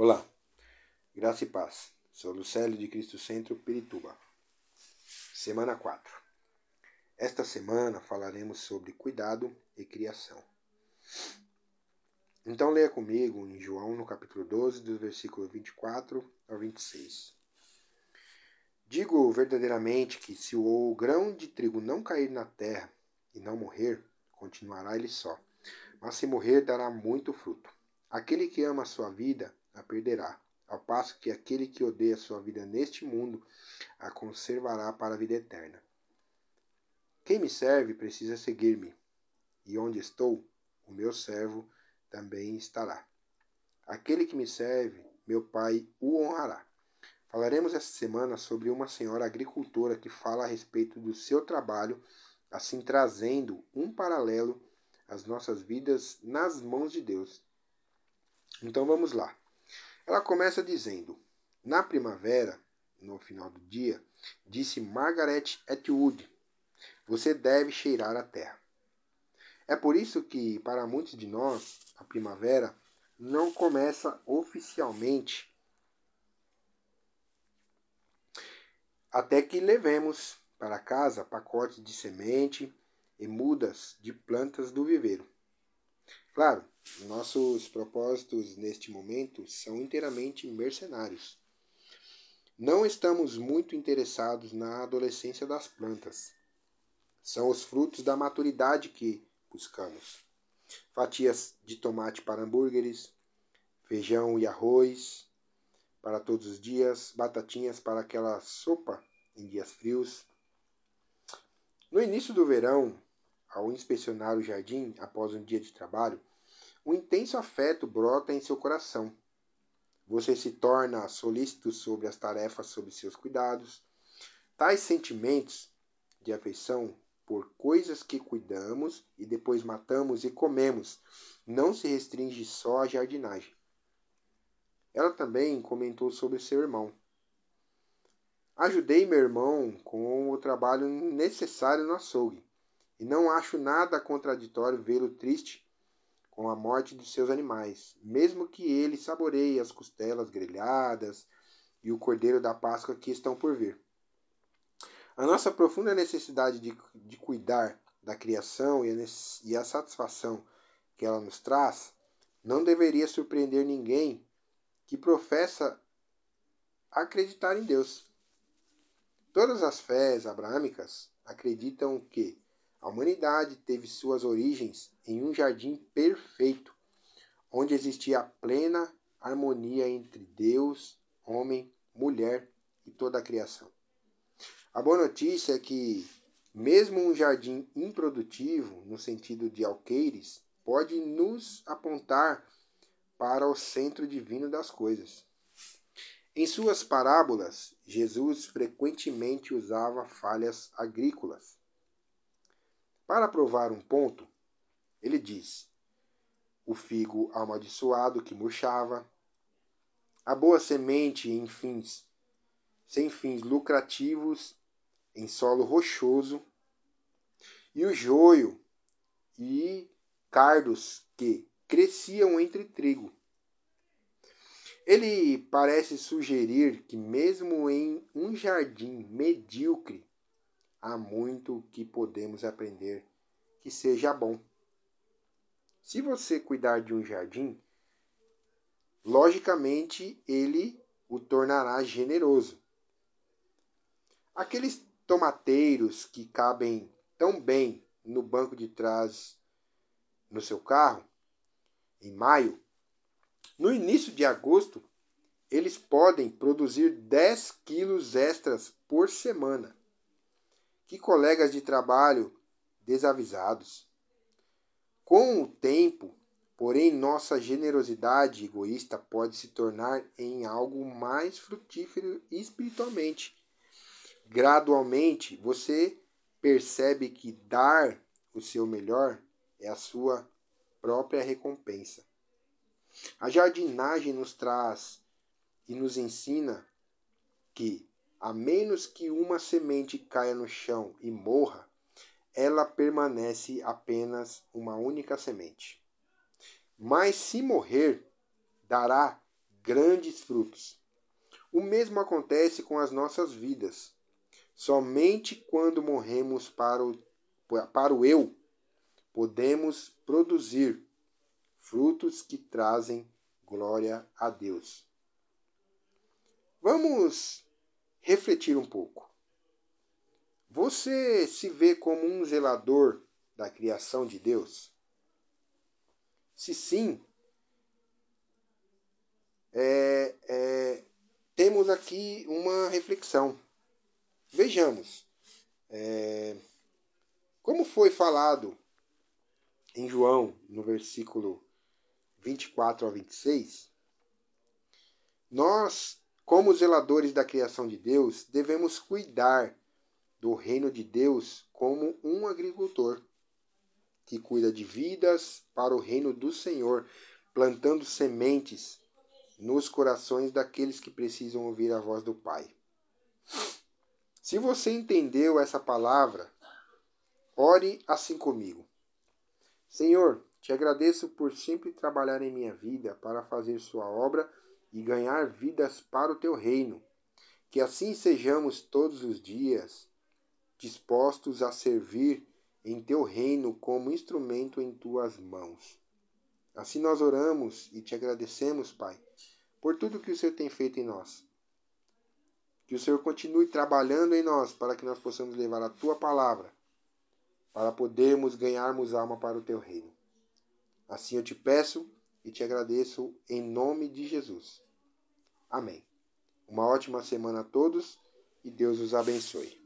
Olá, graça e paz. Sou Lucélio de Cristo Centro, Pirituba. Semana 4. Esta semana falaremos sobre cuidado e criação. Então leia comigo em João no capítulo 12, do versículo 24 ao 26. Digo verdadeiramente que se o grão de trigo não cair na terra e não morrer, continuará ele só. Mas se morrer, dará muito fruto. Aquele que ama a sua vida a perderá, ao passo que aquele que odeia sua vida neste mundo a conservará para a vida eterna. Quem me serve precisa seguir-me, e onde estou, o meu servo também estará. Aquele que me serve, meu Pai o honrará. Falaremos esta semana sobre uma senhora agricultora que fala a respeito do seu trabalho, assim trazendo um paralelo às nossas vidas nas mãos de Deus. Então vamos lá. Ela começa dizendo: Na primavera, no final do dia, disse Margaret Atwood: Você deve cheirar a terra. É por isso que, para muitos de nós, a primavera não começa oficialmente até que levemos para casa pacotes de semente e mudas de plantas do viveiro. Claro, nossos propósitos neste momento são inteiramente mercenários. Não estamos muito interessados na adolescência das plantas. São os frutos da maturidade que buscamos. Fatias de tomate para hambúrgueres, feijão e arroz para todos os dias, batatinhas para aquela sopa em dias frios. No início do verão, ao inspecionar o jardim após um dia de trabalho, um intenso afeto brota em seu coração. Você se torna solícito sobre as tarefas sob seus cuidados. Tais sentimentos de afeição por coisas que cuidamos e depois matamos e comemos não se restringe só à jardinagem. Ela também comentou sobre seu irmão. Ajudei meu irmão com o trabalho necessário no açougue, e não acho nada contraditório vê-lo triste com a morte de seus animais, mesmo que ele saboreie as costelas grelhadas e o cordeiro da Páscoa que estão por vir. A nossa profunda necessidade de, de cuidar da criação e a, e a satisfação que ela nos traz não deveria surpreender ninguém que professa acreditar em Deus. Todas as fés abraâmicas acreditam que a humanidade teve suas origens em um jardim perfeito, onde existia plena harmonia entre Deus, homem, mulher e toda a criação. A boa notícia é que, mesmo um jardim improdutivo, no sentido de alqueires, pode nos apontar para o centro divino das coisas. Em suas parábolas, Jesus frequentemente usava falhas agrícolas para provar um ponto, ele diz: o figo amaldiçoado que murchava, a boa semente em fins, sem fins lucrativos, em solo rochoso, e o joio e cardos que cresciam entre trigo. Ele parece sugerir que, mesmo em um jardim medíocre, há muito que podemos aprender que seja bom. Se você cuidar de um jardim, logicamente ele o tornará generoso. Aqueles tomateiros que cabem tão bem no banco de trás no seu carro, em maio, no início de agosto, eles podem produzir 10 quilos extras por semana. Que colegas de trabalho desavisados. Com o tempo, porém, nossa generosidade egoísta pode se tornar em algo mais frutífero espiritualmente. Gradualmente, você percebe que dar o seu melhor é a sua própria recompensa. A jardinagem nos traz e nos ensina que a menos que uma semente caia no chão e morra, ela permanece apenas uma única semente. Mas se morrer, dará grandes frutos. O mesmo acontece com as nossas vidas. Somente quando morremos para o, para o eu podemos produzir frutos que trazem glória a Deus. Vamos refletir um pouco. Você se vê como um zelador da criação de Deus? Se sim, é, é, temos aqui uma reflexão. Vejamos. É, como foi falado em João, no versículo 24 a 26, nós, como zeladores da criação de Deus, devemos cuidar do reino de Deus como um agricultor que cuida de vidas para o reino do Senhor, plantando sementes nos corações daqueles que precisam ouvir a voz do Pai. Se você entendeu essa palavra, ore assim comigo. Senhor, te agradeço por sempre trabalhar em minha vida para fazer sua obra e ganhar vidas para o teu reino. Que assim sejamos todos os dias dispostos a servir em teu reino como instrumento em tuas mãos. Assim nós oramos e te agradecemos, Pai, por tudo que o Senhor tem feito em nós. Que o Senhor continue trabalhando em nós para que nós possamos levar a tua palavra, para podermos ganharmos alma para o teu reino. Assim eu te peço e te agradeço em nome de Jesus. Amém. Uma ótima semana a todos e Deus os abençoe.